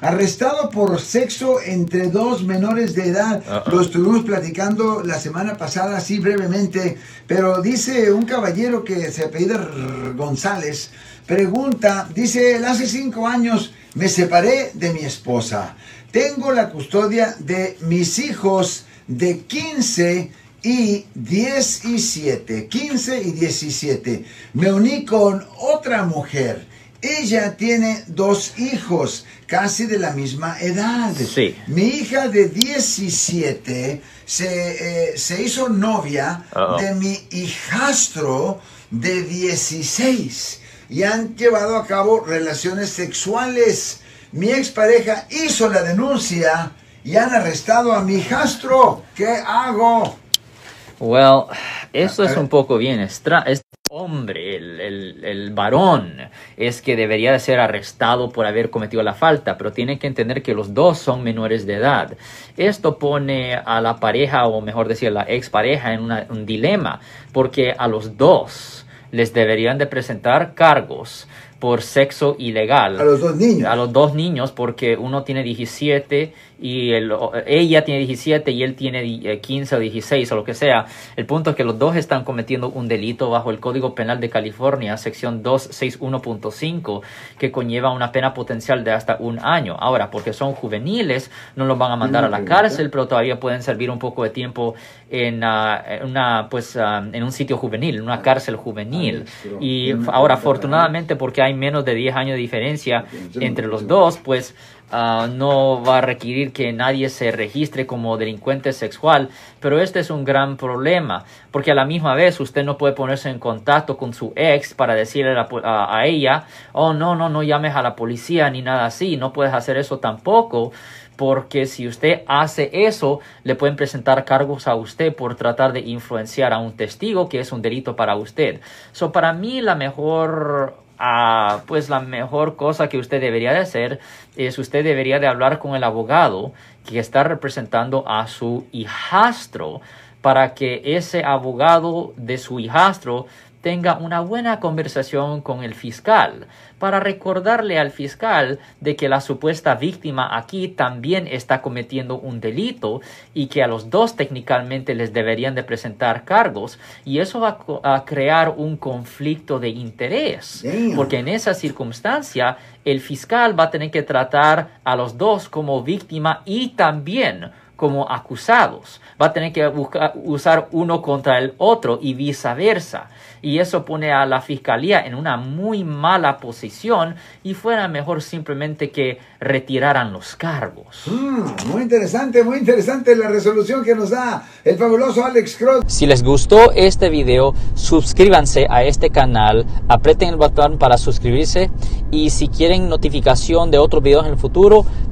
arrestado por sexo entre dos menores de edad. Lo estuvimos platicando la semana pasada, así brevemente, pero dice un caballero que se apellida González, pregunta, dice, hace cinco años me separé de mi esposa. Tengo la custodia de mis hijos de 15 y 17, 15 y 17. Me uní con otra mujer. Ella tiene dos hijos, casi de la misma edad. Sí. Mi hija de 17 se, eh, se hizo novia de mi hijastro de 16 y han llevado a cabo relaciones sexuales. Mi expareja hizo la denuncia y han arrestado a mi hijastro. ¿Qué hago? Well, eso es un poco bien extraño. Hombre, el, el, varón, es que debería de ser arrestado por haber cometido la falta, pero tiene que entender que los dos son menores de edad. Esto pone a la pareja, o mejor decir, la expareja, en un dilema, porque a los dos les deberían de presentar cargos por sexo ilegal. A los dos niños. A los dos niños, porque uno tiene 17 y ella tiene 17 y él tiene 15 eh, o 16 o lo que sea. El punto es que los dos están cometiendo un delito bajo el Código Penal de California, sección 261.5, que conlleva una pena potencial de hasta un año. Ahora, porque son juveniles, no los van a mandar a la cárcel, pero todavía pueden servir un poco de tiempo en, ah, una, pues, ah, en un sitio juvenil, en una cárcel juvenil. Y ahora, afortunadamente, porque hay menos de 10 años de diferencia entre los dos, pues Ah, no va a requerir que nadie se registre como delincuente sexual, pero este es un gran problema, porque a la misma vez usted no puede ponerse en contacto con su ex para decirle a, ella, oh no, no, no llames a la policía ni nada así, no puedes hacer eso tampoco, porque si usted hace eso, le pueden presentar cargos a usted por tratar de influenciar a un testigo, que es un delito para usted. So, para mí la mejor pues la mejor cosa que usted debería de hacer es usted debería de hablar con el abogado que está representando a su hijastro para que ese abogado de su hijastro tenga una buena conversación con el fiscal para recordarle al fiscal de que la supuesta víctima aquí también está cometiendo un delito y que a los dos técnicamente les deberían de presentar cargos y eso va a, crear un conflicto de interés porque en esa circunstancia el fiscal va a tener que tratar a los dos como víctima y también como acusados. Va a tener que buscar, usar uno contra el otro y viceversa. Y eso pone a la fiscalía en una muy mala posición y fuera mejor simplemente que retiraran los cargos. Mm, muy interesante, muy interesante la resolución que nos da el fabuloso Alex Cross. Si les gustó este video, suscríbanse a este canal, aprieten el botón para suscribirse y si quieren notificación de otros videos en el futuro,